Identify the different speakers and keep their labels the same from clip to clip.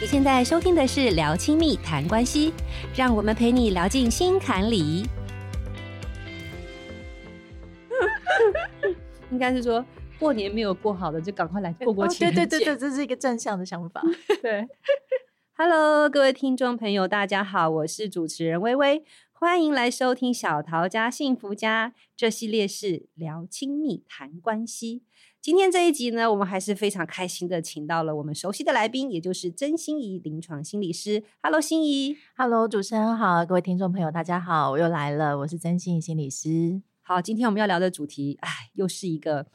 Speaker 1: 你现在收听的是《聊亲密谈关系》，让我们陪你聊进心坎里。应该是说，过年没有过好的，就赶快来过过情人节。
Speaker 2: 对对对对，这是一个正向的想法。
Speaker 1: 对，Hello，各位听众朋友，大家好，我是主持人薇薇，欢迎来收听小桃家幸福家，这系列是聊亲密谈关系。今天这一集呢，我们还是非常开心的，请到了我们熟悉的来宾，也就是曾心怡临床心理师。Hello，心怡。
Speaker 2: Hello，主持人好，各位听众朋友，大家好，我又来了，我是曾心怡心理师。
Speaker 1: 好，今天我们要聊的主题，哎，又是一个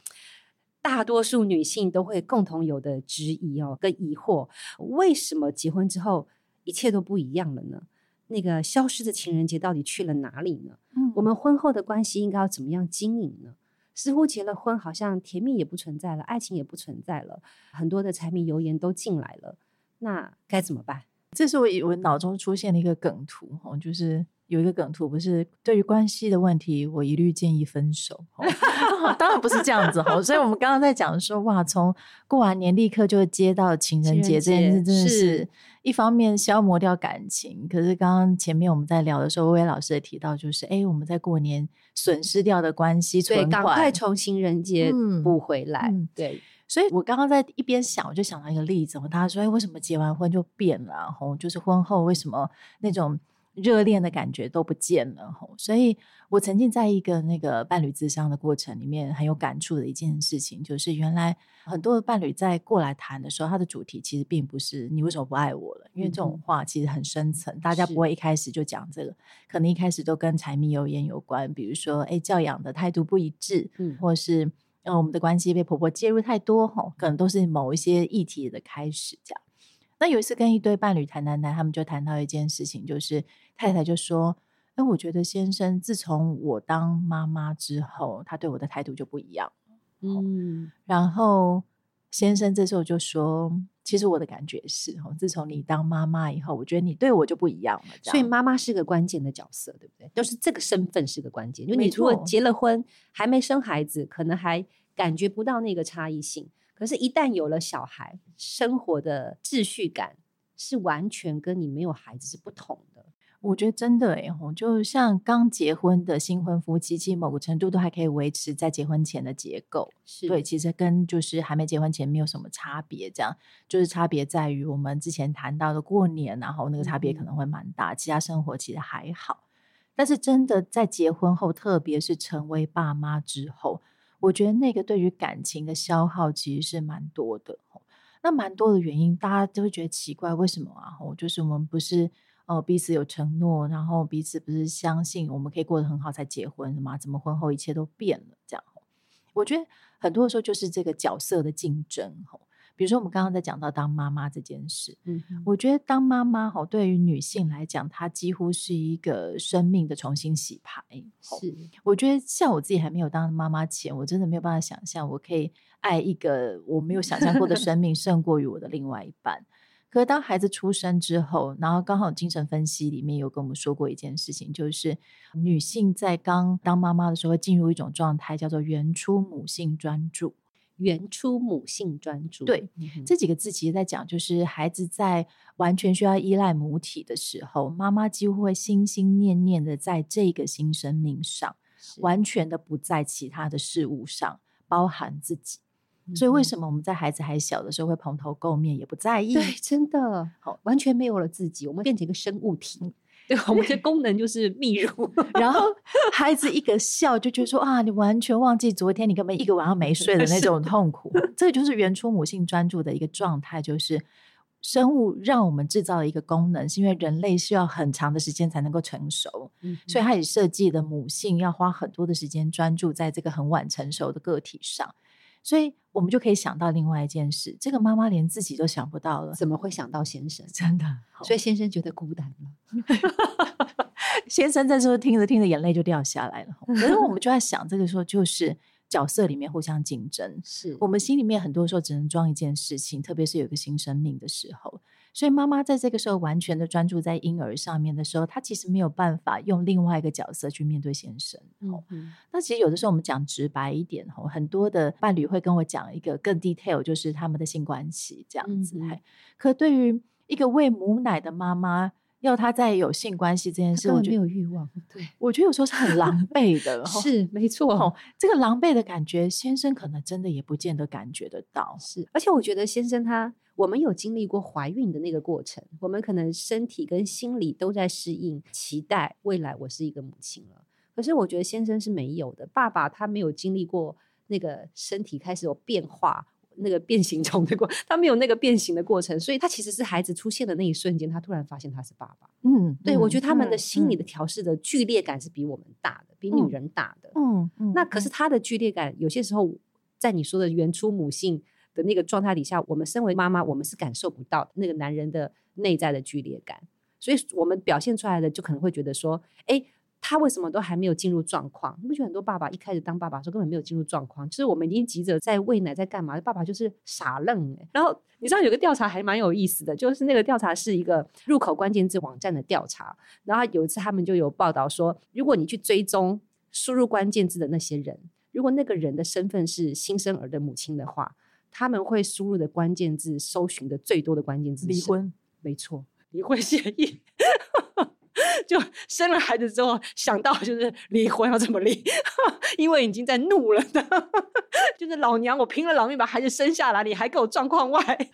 Speaker 1: 大多数女性都会共同有的质疑哦，跟疑惑：为什么结婚之后一切都不一样了呢？那个消失的情人节到底去了哪里呢？嗯，我们婚后的关系应该要怎么样经营呢？似乎结了婚，好像甜蜜也不存在了，爱情也不存在了，很多的柴米油盐都进来了，那该怎么办？
Speaker 2: 这是我我脑中出现的一个梗图，就是。有一个梗图，不是对于关系的问题，我一律建议分手。当然不是这样子哈，所以我们刚刚在讲说，哇，从过完年立刻就接到情人节这件事，真的是一方面消磨掉感情。可是刚刚前面我们在聊的时候，薇薇老师也提到，就是哎，我们在过年损失掉的关系，
Speaker 1: 所以赶快从情人节补回
Speaker 2: 来。对，所以我刚刚在一边想，我就想到一个例子，大家说，哎，为什么结完婚就变了？然后就是婚后为什么那种。热恋的感觉都不见了，所以我曾经在一个那个伴侣咨商的过程里面很有感触的一件事情，就是原来很多的伴侣在过来谈的时候，他的主题其实并不是你为什么不爱我了，因为这种话其实很深层，大家不会一开始就讲这个，可能一开始都跟柴米油盐有关，比如说哎教养的态度不一致，嗯，或是呃我们的关系被婆婆介入太多，吼，可能都是某一些议题的开始，这样。那有一次跟一对伴侣谈谈谈，他们就谈到一件事情，就是太太就说：“哎，我觉得先生自从我当妈妈之后，他对我的态度就不一样。”嗯，然后先生这时候就说：“其实我的感觉是，哦自从你当妈妈以后，我觉得你对我就不一样了。样。
Speaker 1: 所以妈妈是个关键的角色，对不对？就是这个身份是个关键。就你如果结了婚还没生孩子，可能还感觉不到那个差异性。”可是，一旦有了小孩，生活的秩序感是完全跟你没有孩子是不同的。
Speaker 2: 我觉得真的哎，就像刚结婚的新婚夫妻，其实某个程度都还可以维持在结婚前的结构。是对，其实跟就是还没结婚前没有什么差别。这样就是差别在于我们之前谈到的过年，然后那个差别可能会蛮大。嗯、其他生活其实还好，但是真的在结婚后，特别是成为爸妈之后。我觉得那个对于感情的消耗其实是蛮多的，那蛮多的原因，大家都会觉得奇怪，为什么啊？就是我们不是呃彼此有承诺，然后彼此不是相信我们可以过得很好才结婚的吗？怎么婚后一切都变了？这样，我觉得很多的时候就是这个角色的竞争，比如说，我们刚刚在讲到当妈妈这件事，嗯，我觉得当妈妈哈，对于女性来讲，她几乎是一个生命的重新洗牌。是，我觉得像我自己还没有当妈妈前，我真的没有办法想象，我可以爱一个我没有想象过的生命，胜过于我的另外一半。可是当孩子出生之后，然后刚好精神分析里面有跟我们说过一件事情，就是女性在刚当妈妈的时候会进入一种状态，叫做原初母性专注。
Speaker 1: 原初母性专注，
Speaker 2: 对、嗯、这几个字其实在讲，就是孩子在完全需要依赖母体的时候，妈妈几乎会心心念念的在这个新生命上，完全的不在其他的事物上，包含自己。所以为什么我们在孩子还小的时候会蓬头垢面，也不在意？
Speaker 1: 对，真的，好，完全没有了自己，我们变成一个生物体。嗯对，我们的功能就是泌乳，
Speaker 2: 然后孩子一个笑就觉得说啊，你完全忘记昨天你根本一个晚上没睡的那种痛苦。这就是原初母性专注的一个状态，就是生物让我们制造了一个功能，是因为人类需要很长的时间才能够成熟，嗯、所以他也设计的母性要花很多的时间专注在这个很晚成熟的个体上。所以我们就可以想到另外一件事，这个妈妈连自己都想不到了，
Speaker 1: 怎么会想到先生？
Speaker 2: 真的，
Speaker 1: 所以先生觉得孤单了。
Speaker 2: 先生这时候听着听着眼泪就掉下来了。可是我们就在想，这个时候就是角色里面互相竞争，是我们心里面很多时候只能装一件事情，特别是有一个新生命的时候。所以妈妈在这个时候完全的专注在婴儿上面的时候，她其实没有办法用另外一个角色去面对先生。哦嗯，那其实有的时候我们讲直白一点，很多的伴侣会跟我讲一个更 detail，就是他们的性关系这样子。可对于一个喂母奶的妈妈。要他再有性关系这件事，我
Speaker 1: 没有欲望。对，
Speaker 2: 我觉得有时候是很狼狈的，
Speaker 1: 是没错。哦，
Speaker 2: 这个狼狈的感觉，先生可能真的也不见得感觉得到。
Speaker 1: 是，而且我觉得先生他，我们有经历过怀孕的那个过程，我们可能身体跟心理都在适应，期待未来我是一个母亲了。可是我觉得先生是没有的，爸爸他没有经历过那个身体开始有变化。那个变形虫的过，他没有那个变形的过程，所以他其实是孩子出现的那一瞬间，他突然发现他是爸爸。嗯，对，嗯、我觉得他们的心理的调试的剧烈感是比我们大的，嗯、比女人大的。嗯嗯。那可是他的剧烈感，有些时候在你说的原初母性的那个状态底下，我们身为妈妈，我们是感受不到那个男人的内在的剧烈感，所以我们表现出来的就可能会觉得说，哎。他为什么都还没有进入状况？你不觉得很多爸爸一开始当爸爸的时候根本没有进入状况？就是我们已经急着在喂奶，在干嘛？爸爸就是傻愣哎。然后你知道有个调查还蛮有意思的，就是那个调查是一个入口关键字网站的调查。然后有一次他们就有报道说，如果你去追踪输入关键字的那些人，如果那个人的身份是新生儿的母亲的话，他们会输入的关键字搜寻的最多的关键字
Speaker 2: 离婚。
Speaker 1: 没错，离婚协议。就生了孩子之后，想到就是离婚要怎么离，因为已经在怒了的，就是老娘我拼了老命把孩子生下来，你还给我状况外，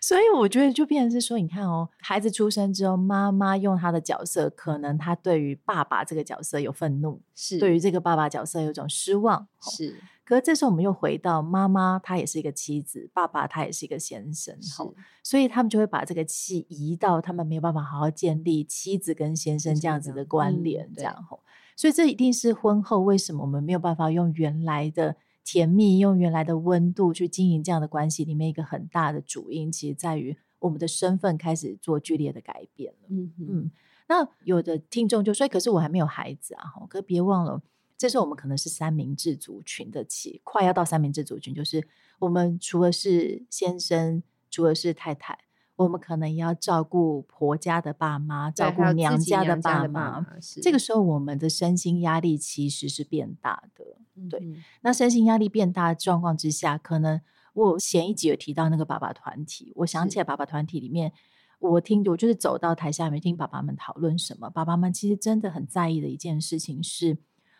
Speaker 2: 所以我觉得就变成是说，你看哦，孩子出生之后，妈妈用她的角色，可能她对于爸爸这个角色有愤怒，是对于这个爸爸角色有种失望，是。可是这时候我们又回到妈妈，她也是一个妻子；爸爸他也是一个先生，是所以他们就会把这个气移到他们没有办法好好建立妻子跟先生这样子的关联，这样吼。所以这一定是婚后为什么我们没有办法用原来的甜蜜、用原来的温度去经营这样的关系里面一个很大的主因，其实在于我们的身份开始做剧烈的改变了。嗯嗯。那有的听众就说：“可是我还没有孩子啊！”可别忘了。这时候我们可能是三明治族群的起，快要到三明治族群，就是我们除了是先生，除了是太太，我们可能也要照顾婆家的爸妈，照顾娘家的爸妈。这个时候，我们的身心压力其实是变大的。对，嗯、那身心压力变大的状况之下，可能我前一集有提到那个爸爸团体，我想起来爸爸团体里面，我听我就是走到台下面听爸爸们讨论什么，爸爸们其实真的很在意的一件事情是。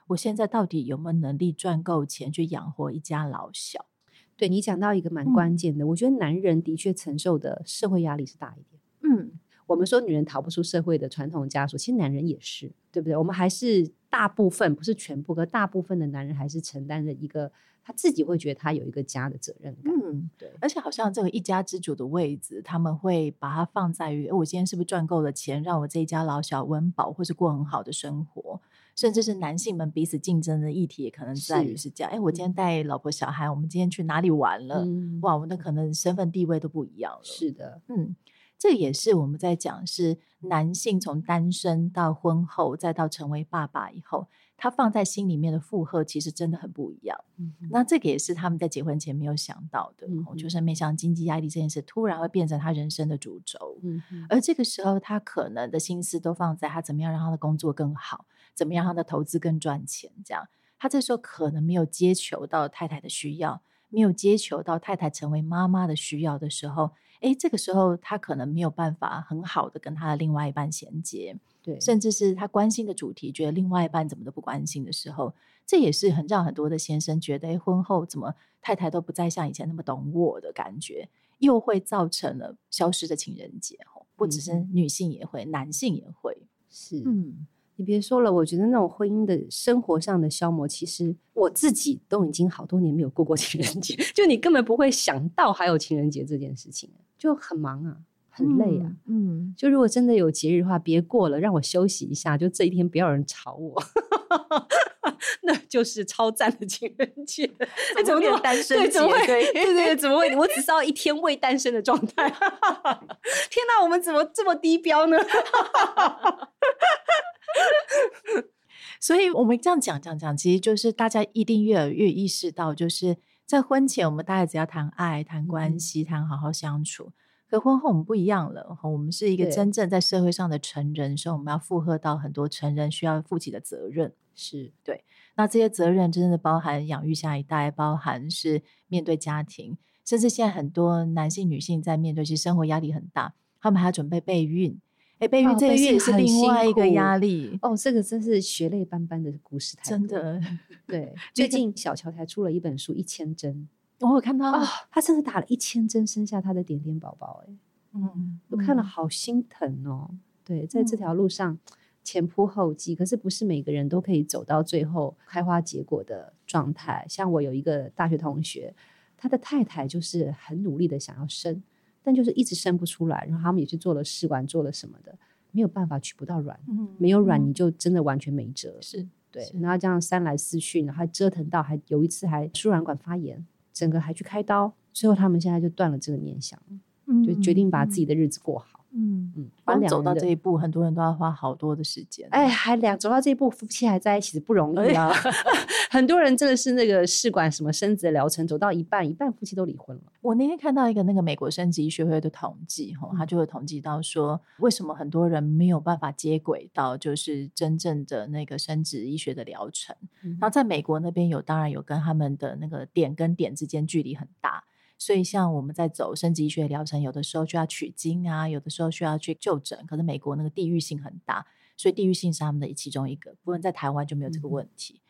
Speaker 2: 我现在到底有没有能力赚够钱去养活一家老小？
Speaker 1: 对，你讲到一个蛮关键的，嗯、我觉得男人的确承受的社会压力是大一点。嗯，我们说女人逃不出社会的传统枷锁，其实男人也是，对不对？我们还是大部分，不是全部，可大部分的男人还是承担着一个他自己会觉得他有一个家的责任感。嗯，对。
Speaker 2: 而且好像这个一家之主的位置，他们会把它放在于：我今天是不是赚够了钱，让我这一家老小温饱，或是过很好的生活？甚至是男性们彼此竞争的议题，也可能在于是这样。哎，我今天带老婆小孩，我们今天去哪里玩了？嗯、哇，我们的可能身份地位都不一样了。
Speaker 1: 是的，
Speaker 2: 嗯，这也是我们在讲，是男性从单身到婚后，再到成为爸爸以后。他放在心里面的负荷其实真的很不一样，嗯、那这个也是他们在结婚前没有想到的，就是没想到经济压力这件事突然会变成他人生的主轴，嗯、而这个时候他可能的心思都放在他怎么样让他的工作更好，怎么样让他的投资更赚钱，这样。他这时候可能没有接球到太太的需要，没有接球到太太成为妈妈的需要的时候。哎，这个时候他可能没有办法很好的跟他的另外一半衔接，对，甚至是他关心的主题，觉得另外一半怎么都不关心的时候，这也是很让很多的先生觉得，哎，婚后怎么太太都不再像以前那么懂我的感觉，又会造成了消失的情人节。不只是女性也会，嗯、男性也会，
Speaker 1: 是，嗯。你别说了，我觉得那种婚姻的生活上的消磨，其实我自己都已经好多年没有过过 情人节，就你根本不会想到还有情人节这件事情，就很忙啊，很累啊，嗯，嗯就如果真的有节日的话，别过了，让我休息一下，就这一天不要有人吵我，那就是超赞的情人节。
Speaker 2: 怎么变单身
Speaker 1: 节？对？对对对，怎么会？我只是要一天未单身的状态。天哪，我们怎么这么低标呢？
Speaker 2: 所以，我们这样讲讲讲，其实就是大家一定越来越意识到，就是在婚前，我们大概只要谈爱、谈关系、谈好好相处。可婚后，我们不一样了。我们是一个真正在社会上的成人，所以我们要负荷到很多成人需要负起的责任。是对。那这些责任真的包含养育下一代，包含是面对家庭。甚至现在很多男性、女性在面对其实生活压力很大，他们还要准备备孕。哎，备孕这个也是另外一个压力
Speaker 1: 哦。这个真是血泪斑斑的故事，
Speaker 2: 真的。
Speaker 1: 对，最近小乔才出了一本书《一千针》，
Speaker 2: 我有看到
Speaker 1: 啊，他甚至打了一千针生下他的点点宝宝，哎，嗯，我看了好心疼哦。对，在这条路上前仆后继，可是不是每个人都可以走到最后开花结果的状态。像我有一个大学同学，他的太太就是很努力的想要生。但就是一直生不出来，然后他们也去做了试管，做了什么的，没有办法取不到卵，嗯、没有卵你就真的完全没辙。
Speaker 2: 是
Speaker 1: 对，然后这样三来四去，然后还折腾到还有一次还输卵管发炎，整个还去开刀，最后他们现在就断了这个念想，嗯、就决定把自己的日子过好。
Speaker 2: 嗯嗯，刚走到这一步，很多人都要花好多的时间。
Speaker 1: 哎，还两走到这一步，夫妻还在一起是不容易啊。哎、很多人真的是那个试管什么生殖的疗程走到一半，一半夫妻都离婚了。
Speaker 2: 我那天看到一个那个美国生殖医学会的统计，哈，他就会统计到说，为什么很多人没有办法接轨到就是真正的那个生殖医学的疗程。嗯、然后在美国那边有，当然有跟他们的那个点跟点之间距离很大。所以，像我们在走生殖医学疗程，有的时候需要取精啊，有的时候需要去就诊。可是美国那个地域性很大，所以地域性是他们的其中一个。不过在台湾就没有这个问题。嗯、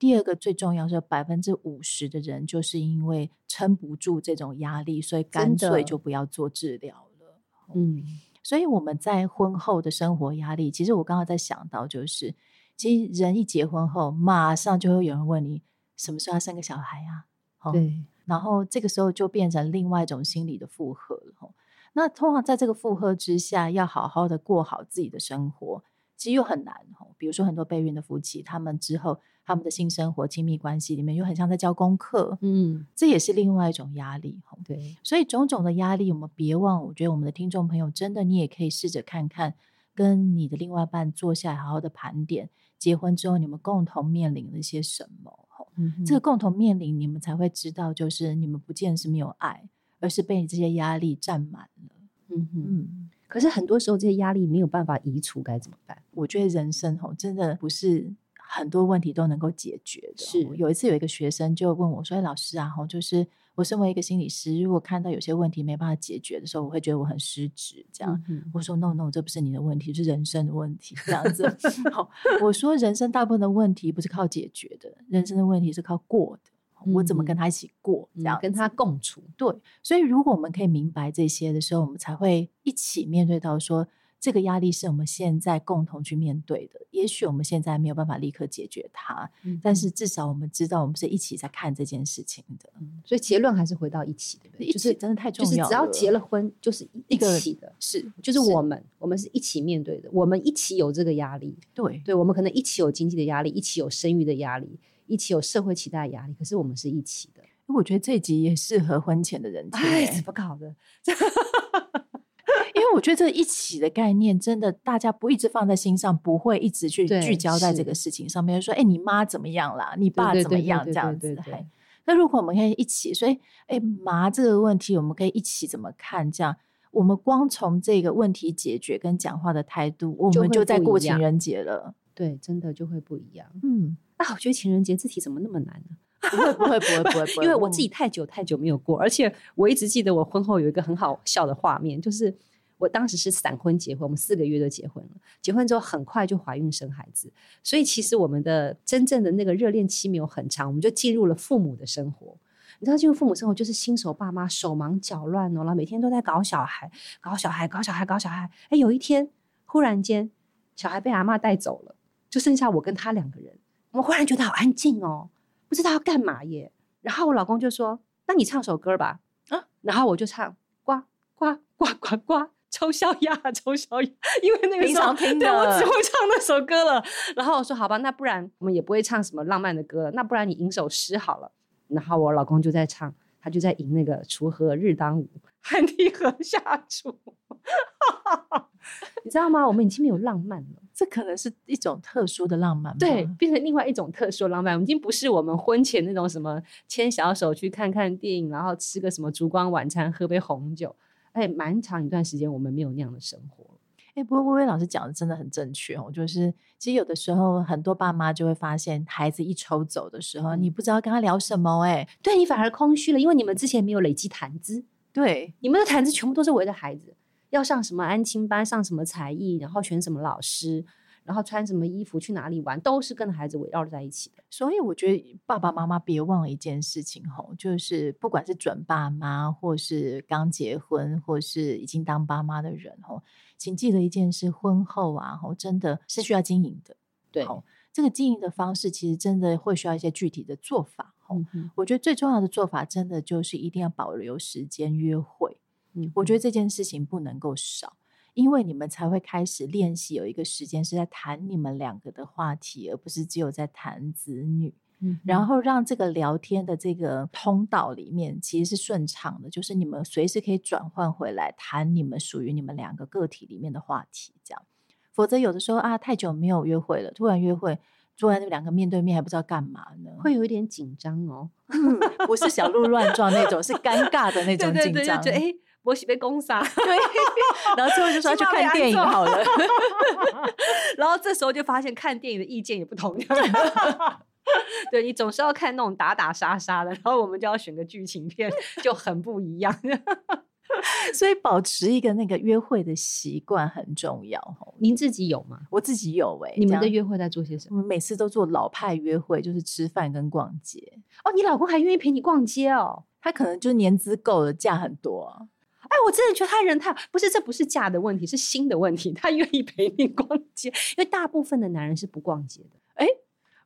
Speaker 2: 第二个最重要是百分之五十的人就是因为撑不住这种压力，所以干脆就不要做治疗了。嗯，所以我们在婚后的生活压力，其实我刚刚在想到，就是其实人一结婚后，马上就会有人问你什么时候要生个小孩啊？
Speaker 1: 对。
Speaker 2: 然后这个时候就变成另外一种心理的负荷了。那通常在这个负荷之下，要好好的过好自己的生活，其实又很难。比如说很多备孕的夫妻，他们之后他们的性生活、亲密关系里面又很像在教功课，嗯，这也是另外一种压力。
Speaker 1: 对，
Speaker 2: 所以种种的压力，我们别忘，我觉得我们的听众朋友真的，你也可以试着看看，跟你的另外一半坐下来好好的盘点，结婚之后你们共同面临了些什么。嗯、这个共同面临，你们才会知道，就是你们不见是没有爱，而是被这些压力占满了。
Speaker 1: 嗯哼嗯。可是很多时候，这些压力没有办法移除，该怎么办？
Speaker 2: 我觉得人生吼，真的不是很多问题都能够解决的。
Speaker 1: 是，
Speaker 2: 有一次有一个学生就问我说：“哎，老师啊，吼，就是。”我身为一个心理师，如果看到有些问题没办法解决的时候，我会觉得我很失职。这样，嗯、我说：“No No，这不是你的问题，是人生的问题。”这样子。好，我说人生大部分的问题不是靠解决的，人生的问题是靠过的。我怎么跟他一起过？这样、嗯、
Speaker 1: 跟他共处。
Speaker 2: 对，所以如果我们可以明白这些的时候，我们才会一起面对到说。这个压力是我们现在共同去面对的。也许我们现在没有办法立刻解决它，嗯、但是至少我们知道，我们是一起在看这件事情的。
Speaker 1: 嗯、所以结论还是回到一起的，
Speaker 2: 一起就是真的太重要了。
Speaker 1: 就是只要结了婚，就是一起的，
Speaker 2: 是
Speaker 1: 就是我们，是我们是一起面对的，我们一起有这个压力。
Speaker 2: 对，
Speaker 1: 对，我们可能一起有经济的压力，一起有生育的压力，一起有社会期待的压力。可是我们是一起的。
Speaker 2: 我觉得这集也适合婚前的人听。
Speaker 1: 哎，怎么搞的？
Speaker 2: 我觉得这一起的概念，真的大家不一直放在心上，不会一直去聚焦在这个事情上面。说，哎，你妈怎么样啦？你爸怎么样？这样子。那如果我们可以一起，所以，哎，麻这个问题，我们可以一起怎么看？这样，我们光从这个问题解决跟讲话的态度，我们就在过情人节了。
Speaker 1: 对，真的就会不一样。嗯，啊，我觉得情人节这题怎么那么难呢？
Speaker 2: 不会，不会，不会，不会，
Speaker 1: 因为我自己太久太久没有过，而且我一直记得我婚后有一个很好笑的画面，就是。我当时是闪婚结婚，我们四个月就结婚了。结婚之后很快就怀孕生孩子，所以其实我们的真正的那个热恋期没有很长，我们就进入了父母的生活。你知道，进入父母生活就是新手爸妈手忙脚乱哦，然后每天都在搞小孩，搞小孩，搞小孩，搞小孩。哎，有一天忽然间小孩被阿妈带走了，就剩下我跟他两个人。我们忽然觉得好安静哦，不知道要干嘛耶。然后我老公就说：“那你唱首歌吧。”啊，然后我就唱呱呱呱呱呱。丑小鸭，丑小鸭，因为那个时候对我只会唱那首歌了。然后我说：“好吧，那不然我们也不会唱什么浪漫的歌了。那不然你吟首诗好了。”然后我老公就在唱，他就在吟那个“锄禾日当午，汗滴禾下土”。你知道吗？我们已经没有浪漫了。
Speaker 2: 这可能是一种特殊的浪漫，
Speaker 1: 对，变成另外一种特殊的浪漫。我们已经不是我们婚前那种什么牵小手去看看电影，然后吃个什么烛光晚餐，喝杯红酒。哎，蛮长一段时间我们没有那样的生活。
Speaker 2: 哎，不过薇薇老师讲的真的很正确哦，就是其实有的时候很多爸妈就会发现，孩子一抽走的时候，嗯、你不知道跟他聊什么，哎，
Speaker 1: 对你反而空虚了，因为你们之前没有累积谈资，
Speaker 2: 对，
Speaker 1: 你们的谈资全部都是围着孩子，要上什么安亲班，上什么才艺，然后选什么老师。然后穿什么衣服去哪里玩，都是跟孩子围绕在一起的。
Speaker 2: 所以我觉得爸爸妈妈别忘了一件事情吼，就是不管是准爸妈，或是刚结婚，或是已经当爸妈的人吼，请记得一件事：婚后啊吼，真的是需要经营的。
Speaker 1: 对，
Speaker 2: 这个经营的方式其实真的会需要一些具体的做法。吼、嗯，我觉得最重要的做法，真的就是一定要保留时间约会。嗯，我觉得这件事情不能够少。因为你们才会开始练习，有一个时间是在谈你们两个的话题，而不是只有在谈子女。嗯，然后让这个聊天的这个通道里面其实是顺畅的，就是你们随时可以转换回来谈你们属于你们两个个体里面的话题，这样。否则有的时候啊，太久没有约会了，突然约会，坐在那两个面对面还不知道干嘛呢，
Speaker 1: 会有一点紧张哦。
Speaker 2: 不是小鹿乱撞那种，是尴尬的那 种紧张。
Speaker 1: 对对对我喜被攻杀，
Speaker 2: 对，然后最后就说要去看电影好了，
Speaker 1: 然后这时候就发现看电影的意见也不同样，对，你总是要看那种打打杀杀的，然后我们就要选个剧情片，就很不一样。
Speaker 2: 所以保持一个那个约会的习惯很重要。
Speaker 1: 您自己有吗？
Speaker 2: 我自己有哎、欸。
Speaker 1: 你们的约会在做些什么？
Speaker 2: 我们每次都做老派约会，就是吃饭跟逛街。
Speaker 1: 哦，你老公还愿意陪你逛街哦？
Speaker 2: 他可能就年资够了，假很多。
Speaker 1: 哎，我真的觉得他人太不是，这不是价的问题，是心的问题。他 愿意陪你逛街，因为大部分的男人是不逛街的。
Speaker 2: 哎，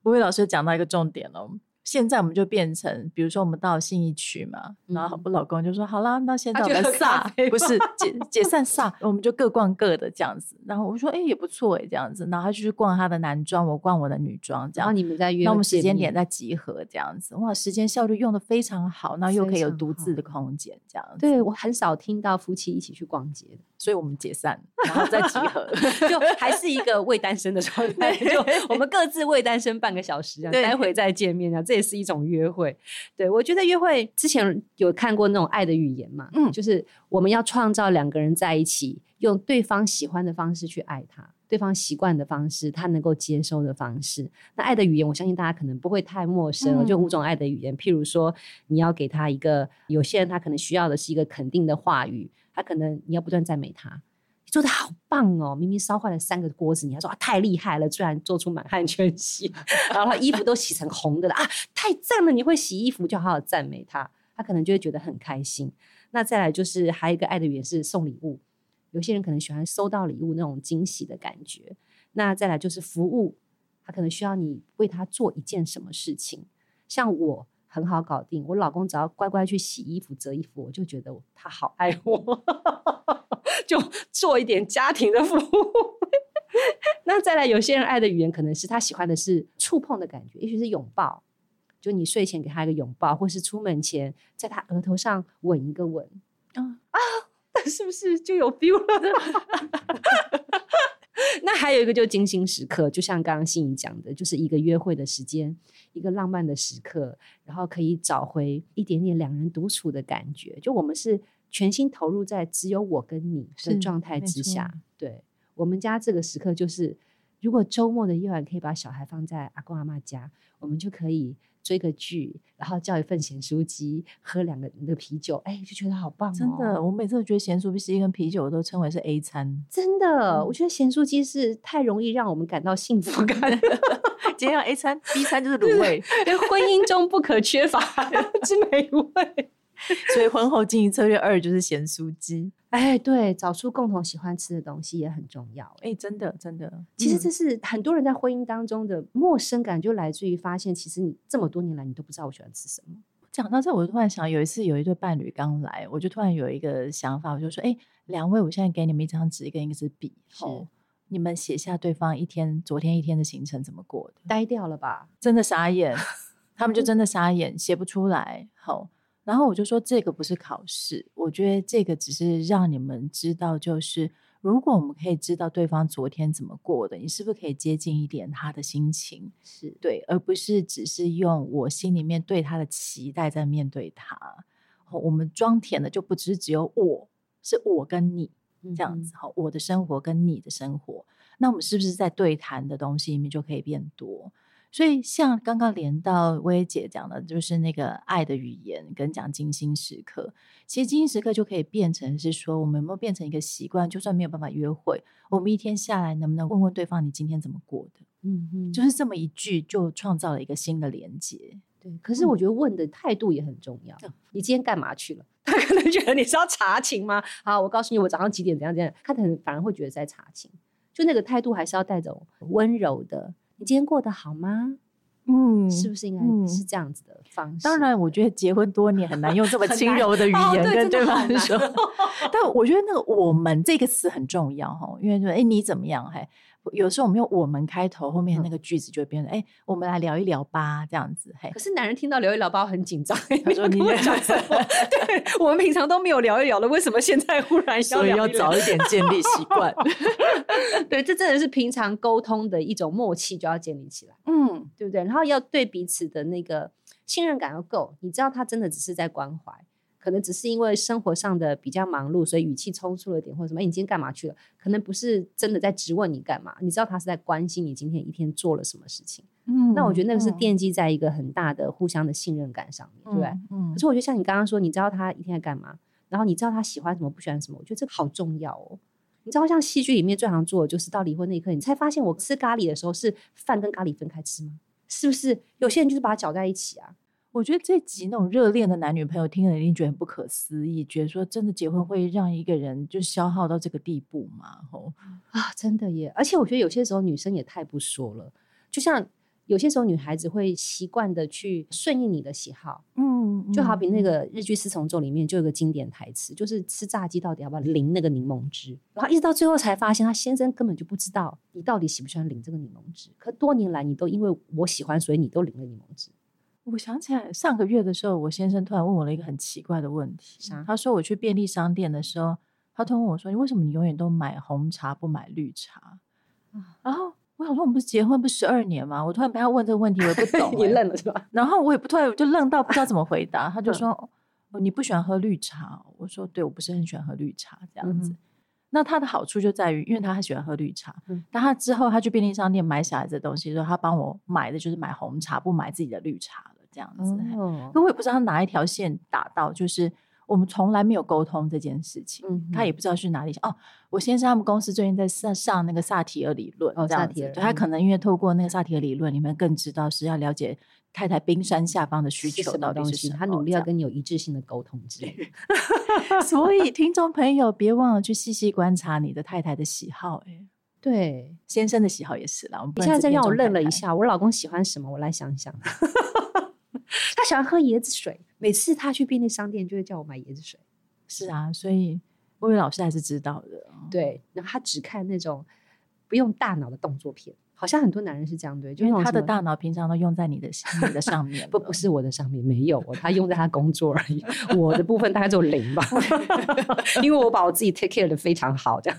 Speaker 2: 吴伟老师讲到一个重点了。现在我们就变成，比如说我们到信义区嘛，嗯、然后我老公就说：“好啦，那现在我们散，不是解 解散散，我们就各逛各的这样子。”然后我说：“哎、欸，也不错哎，这样子。”然后他就去逛他的男装，我逛我的女装，这样。然后
Speaker 1: 你们在约，
Speaker 2: 那我们时间点再集合这样子。哇，时间效率用的非常好，那又可以有独自的空间这样子。
Speaker 1: 对，我很少听到夫妻一起去逛街的。
Speaker 2: 所以我们解散，然后再集合，
Speaker 1: 就还是一个未单身的状态。就我们各自未单身半个小时，待会再见面啊，这也是一种约会。对，我觉得约会之前有看过那种爱的语言嘛，嗯，就是我们要创造两个人在一起，用对方喜欢的方式去爱他，对方习惯的方式，他能够接收的方式。那爱的语言，我相信大家可能不会太陌生，就五种爱的语言。譬如说，你要给他一个，有些人他可能需要的是一个肯定的话语。他可能你要不断赞美他，你做的好棒哦！明明烧坏了三个锅子，你还说啊太厉害了，居然做出满汉全席，然后他衣服都洗成红的了啊，太赞了！你会洗衣服，就好好赞美他，他可能就会觉得很开心。那再来就是还有一个爱的语言是送礼物，有些人可能喜欢收到礼物那种惊喜的感觉。那再来就是服务，他可能需要你为他做一件什么事情，像我。很好搞定，我老公只要乖乖去洗衣服、折衣服，我就觉得他好爱我，就做一点家庭的服务。那再来，有些人爱的语言可能是他喜欢的是触碰的感觉，也许是拥抱，就你睡前给他一个拥抱，或是出门前在他额头上吻一个吻。嗯啊，那 是不是就有 feel 了？那还有一个就是精心时刻，就像刚刚欣怡讲的，就是一个约会的时间，一个浪漫的时刻，然后可以找回一点点两人独处的感觉。就我们是全心投入在只有我跟你的状态之下。对，我们家这个时刻就是，如果周末的夜晚可以把小孩放在阿公阿妈家，我们就可以。追个剧，然后叫一份咸酥鸡，喝两个人的啤酒，哎，就觉得好棒哦！
Speaker 2: 真的，我每次都觉得咸酥鸡跟啤酒我都称为是 A 餐。
Speaker 1: 真的，嗯、我觉得咸酥鸡是太容易让我们感到幸福感。
Speaker 2: 今天要 A 餐，B 餐就是卤味，
Speaker 1: 对，婚姻中不可缺乏 之美味。
Speaker 2: 所以婚后经营策略二就是咸酥鸡。
Speaker 1: 哎，对，找出共同喜欢吃的东西也很重要。
Speaker 2: 哎，真的，真的，
Speaker 1: 其实这是很多人在婚姻当中的陌生感，就来自于发现，其实你这么多年来你都不知道我喜欢吃什么。
Speaker 2: 讲到这，我就突然想，有一次有一对伴侣刚来，我就突然有一个想法，我就说：哎，两位，我现在给你们一张纸跟一支笔，是你们写下对方一天、昨天一天的行程怎么过的？
Speaker 1: 呆掉了吧？
Speaker 2: 真的傻眼，他们就真的傻眼，写不出来。好。然后我就说，这个不是考试，我觉得这个只是让你们知道，就是如果我们可以知道对方昨天怎么过的，你是不是可以接近一点他的心情？
Speaker 1: 是
Speaker 2: 对，而不是只是用我心里面对他的期待在面对他。我们装填的就不只是只有我，是我跟你，这样子，好，我的生活跟你的生活，那我们是不是在对谈的东西里面就可以变多？所以，像刚刚连到薇姐讲的，就是那个爱的语言跟讲精心时刻。其实，精心时刻就可以变成是说，我们有没有变成一个习惯？就算没有办法约会，我们一天下来能不能问问对方，你今天怎么过的？嗯嗯，就是这么一句，就创造了一个新的连接。
Speaker 1: 对，可是我觉得问的态度也很重要。嗯、你今天干嘛去了？他可能觉得你是要查情吗？好，我告诉你，我早上几点怎样怎样。他可能反而会觉得在查情，就那个态度还是要带着温柔的。你今天过得好吗？嗯，是不是应该是这样子的方式？
Speaker 2: 当然，我觉得结婚多年很难用这么轻柔的语言跟对方说。但我觉得那个“我们”这个词很重要哈，因为说哎，你怎么样？还。有时候我们用“我们”开头，后面那个句子就会变成“哎、嗯欸，我们来聊一聊吧”这样子。嘿，
Speaker 1: 可是男人听到“聊一聊吧”很紧张，他说：“你在讲什么？” 对，我们平常都没有聊一聊的，为什么现在忽然要聊一聊？
Speaker 2: 所以要早一点建立习惯。
Speaker 1: 对，这真的是平常沟通的一种默契，就要建立起来。嗯，对不对？然后要对彼此的那个信任感要够，你知道他真的只是在关怀。可能只是因为生活上的比较忙碌，所以语气冲出了点，或者什么？哎，你今天干嘛去了？可能不是真的在质问你干嘛，你知道他是在关心你今天一天做了什么事情。嗯，那我觉得那个是奠基在一个很大的互相的信任感上面，嗯、对不对？嗯。可是我觉得像你刚刚说，你知道他一天在干嘛，然后你知道他喜欢什么，不喜欢什么，我觉得这个好重要哦。你知道，像戏剧里面最常做的就是到离婚那一刻，你才发现我吃咖喱的时候是饭跟咖喱分开吃吗？是不是？有些人就是把它搅在一起啊。
Speaker 2: 我觉得这集那种热恋的男女朋友听了一定觉得很不可思议，觉得说真的结婚会让一个人就消耗到这个地步吗？哦
Speaker 1: 啊，真的耶！而且我觉得有些时候女生也太不说了，就像有些时候女孩子会习惯的去顺应你的喜好，嗯，就好比那个日剧《四重奏》里面就有个经典台词，就是吃炸鸡到底要不要淋那个柠檬汁，然后一直到最后才发现，他先生根本就不知道你到底喜不喜欢淋这个柠檬汁，可多年来你都因为我喜欢，所以你都淋了柠檬汁。
Speaker 2: 我想起来，上个月的时候，我先生突然问我了一个很奇怪的问题。啥？他说我去便利商店的时候，他突然问我说：“你为什么你永远都买红茶不买绿茶？”然后我想说，我们不是结婚不十二年吗？我突然被他问这个问题，我也不懂、欸，
Speaker 1: 你愣了是吧？
Speaker 2: 然后我也不突然就愣到不知道怎么回答。他就说：“哦，你不喜欢喝绿茶？”我说：“对，我不是很喜欢喝绿茶。”这样子。嗯、那他的好处就在于，因为他很喜欢喝绿茶。嗯、但他之后他去便利商店买小孩子的东西，说他帮我买的就是买红茶，不买自己的绿茶。这样子，哦，可我也不知道他哪一条线打到，就是我们从来没有沟通这件事情，嗯、他也不知道去哪里。哦，我先生他们公司最近在上上那个萨提尔理论，哦，萨提尔，他可能因为透过那个萨提尔理论，你们更知道是要了解太太冰山下方的需求到底是什么，
Speaker 1: 他努力要跟你有一致性的沟通之类。
Speaker 2: 所以听众朋友别忘了去细细观察你的太太的喜好，哎，
Speaker 1: 对，
Speaker 2: 先生的喜好也是啦。我们
Speaker 1: 你现在再让我愣了一下，我老公喜欢什么？我来想想。他喜欢喝椰子水，每次他去便利商店就会叫我买椰子水。
Speaker 2: 是啊，所以薇薇老师还是知道的。
Speaker 1: 对，然后他只看那种不用大脑的动作片，好像很多男人是这样对，
Speaker 2: 因为他的大脑平常都用在你的 你的上面，
Speaker 1: 不不是我的上面，没有，他用在他工作而已。我的部分大概只有零吧，因为我把我自己 take care 的非常好，这样。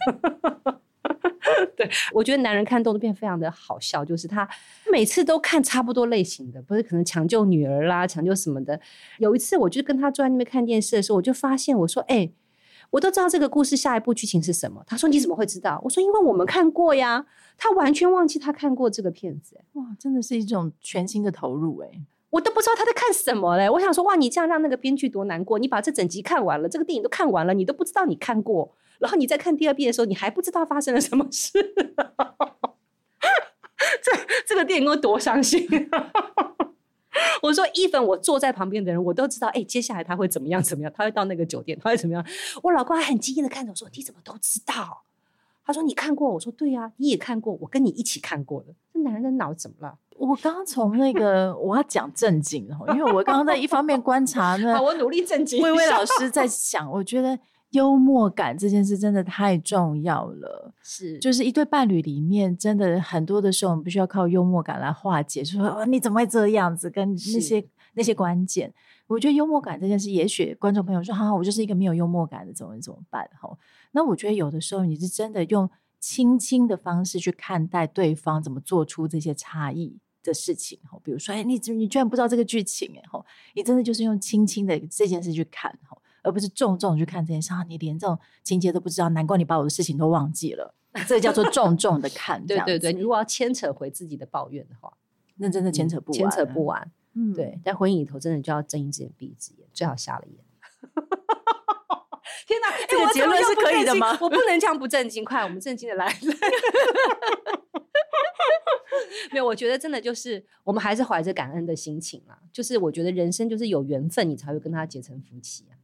Speaker 1: 对，我觉得男人看动作片非常的好笑，就是他每次都看差不多类型的，不是可能抢救女儿啦，抢救什么的。有一次，我就跟他坐在那边看电视的时候，我就发现，我说：“哎、欸，我都知道这个故事下一步剧情是什么。”他说：“你怎么会知道？”我说：“因为我们看过呀。”他完全忘记他看过这个片子，
Speaker 2: 哇，真的是一种全新的投入，哎，
Speaker 1: 我都不知道他在看什么嘞。我想说，哇，你这样让那个编剧多难过。你把这整集看完了，这个电影都看完了，你都不知道你看过。然后你再看第二遍的时候，你还不知道发生了什么事。这这个电影我多伤心？我说，even 我坐在旁边的人，我都知道，哎，接下来他会怎么样？怎么样？他会到那个酒店，他会怎么样？我老公还很惊讶的看着我说：“你怎么都知道？”他说：“你看过？”我说：“对呀，你也看过，我跟你一起看过的。”这男人的脑怎么了？
Speaker 2: 我刚刚从那个我要讲正经，因为我刚刚在一方面观察呢，
Speaker 1: 我努力正经。
Speaker 2: 薇薇老师在想，我觉得。幽默感这件事真的太重要了，
Speaker 1: 是，
Speaker 2: 就是一对伴侣里面，真的很多的时候，我们必须要靠幽默感来化解，说哦，你怎么会这样子？跟那些那些关键，我觉得幽默感这件事，也许观众朋友说，哈、啊，我就是一个没有幽默感的，怎么怎么办？哈，那我觉得有的时候你是真的用轻轻的方式去看待对方怎么做出这些差异的事情，哈，比如说，哎，你你居然不知道这个剧情，哎，哈，你真的就是用轻轻的这件事去看，哈。而不是重重去看这件事。啊，你连这种情节都不知道，难怪你把我的事情都忘记了。这叫做重重的看。
Speaker 1: 对对对，如果要牵扯回自己的抱怨的话，
Speaker 2: 那真的牵扯不完，
Speaker 1: 牵扯不完。嗯，对，在婚姻里头，真的就要睁一只眼闭一只眼，最好瞎了眼。天哪，
Speaker 2: 这个结论是可以的吗？
Speaker 1: 我不能这样不正经，快，我们正经的来。没有，我觉得真的就是我们还是怀着感恩的心情啊。就是我觉得人生就是有缘分，你才会跟他结成夫妻啊。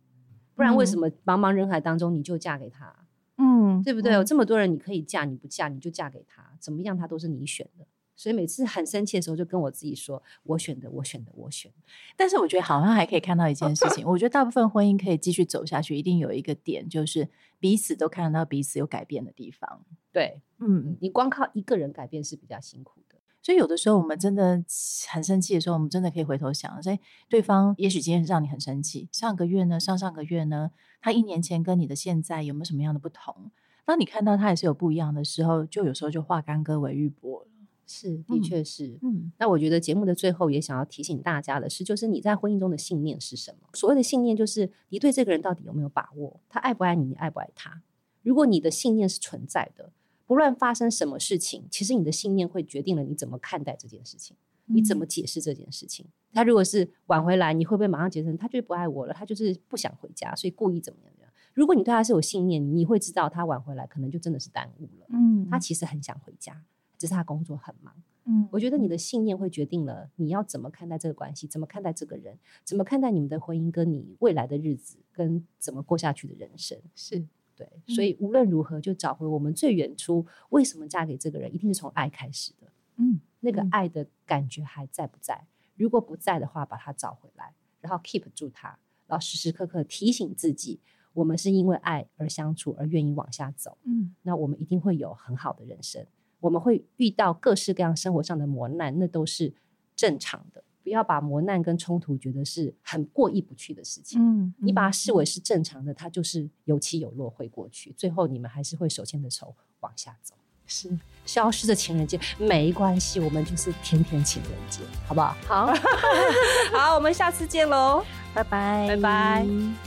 Speaker 1: 不然为什么茫茫人海当中你就嫁给他？嗯，对不对？有这么多人你可以嫁，你不嫁你就嫁给他，怎么样他都是你选的。所以每次很生气的时候，就跟我自己说：“我选的，我选的，我选的。”
Speaker 2: 但是我觉得好像还可以看到一件事情，我觉得大部分婚姻可以继续走下去，一定有一个点，就是彼此都看得到彼此有改变的地方。
Speaker 1: 对，嗯，你光靠一个人改变是比较辛苦的。
Speaker 2: 所以有的时候我们真的很生气的时候，我们真的可以回头想，所以对方也许今天让你很生气，上个月呢，上上个月呢，他一年前跟你的现在有没有什么样的不同？当你看到他也是有不一样的时候，就有时候就化干戈为玉帛了。
Speaker 1: 是，的确是。嗯，那我觉得节目的最后也想要提醒大家的是，就是你在婚姻中的信念是什么？所谓的信念，就是你对这个人到底有没有把握？他爱不爱你？你爱不爱他？如果你的信念是存在的，不论发生什么事情，其实你的信念会决定了你怎么看待这件事情，你怎么解释这件事情。嗯、他如果是晚回来，你会不会马上结成？他就是不爱我了，他就是不想回家，所以故意怎么样？如果你对他是有信念，你会知道他晚回来可能就真的是耽误了。嗯，他其实很想回家。只是他工作很忙，嗯，我觉得你的信念会决定了你要怎么看待这个关系，怎么看待这个人，怎么看待你们的婚姻，跟你未来的日子，跟怎么过下去的人生，
Speaker 2: 是
Speaker 1: 对。所以无论如何，就找回我们最远初为什么嫁给这个人，一定是从爱开始的，嗯，那个爱的感觉还在不在？如果不在的话，把它找回来，然后 keep 住它，然后时时刻刻提醒自己，我们是因为爱而相处，而愿意往下走，嗯，那我们一定会有很好的人生。我们会遇到各式各样生活上的磨难，那都是正常的。不要把磨难跟冲突觉得是很过意不去的事情。嗯，你把它视为是正常的，它就是有起有落会过去，最后你们还是会手牵着手往下走。是消失的情人节没关系，我们就是天天情人节，好不好？
Speaker 2: 好，
Speaker 1: 好，我们下次见喽，
Speaker 2: 拜拜，
Speaker 1: 拜拜。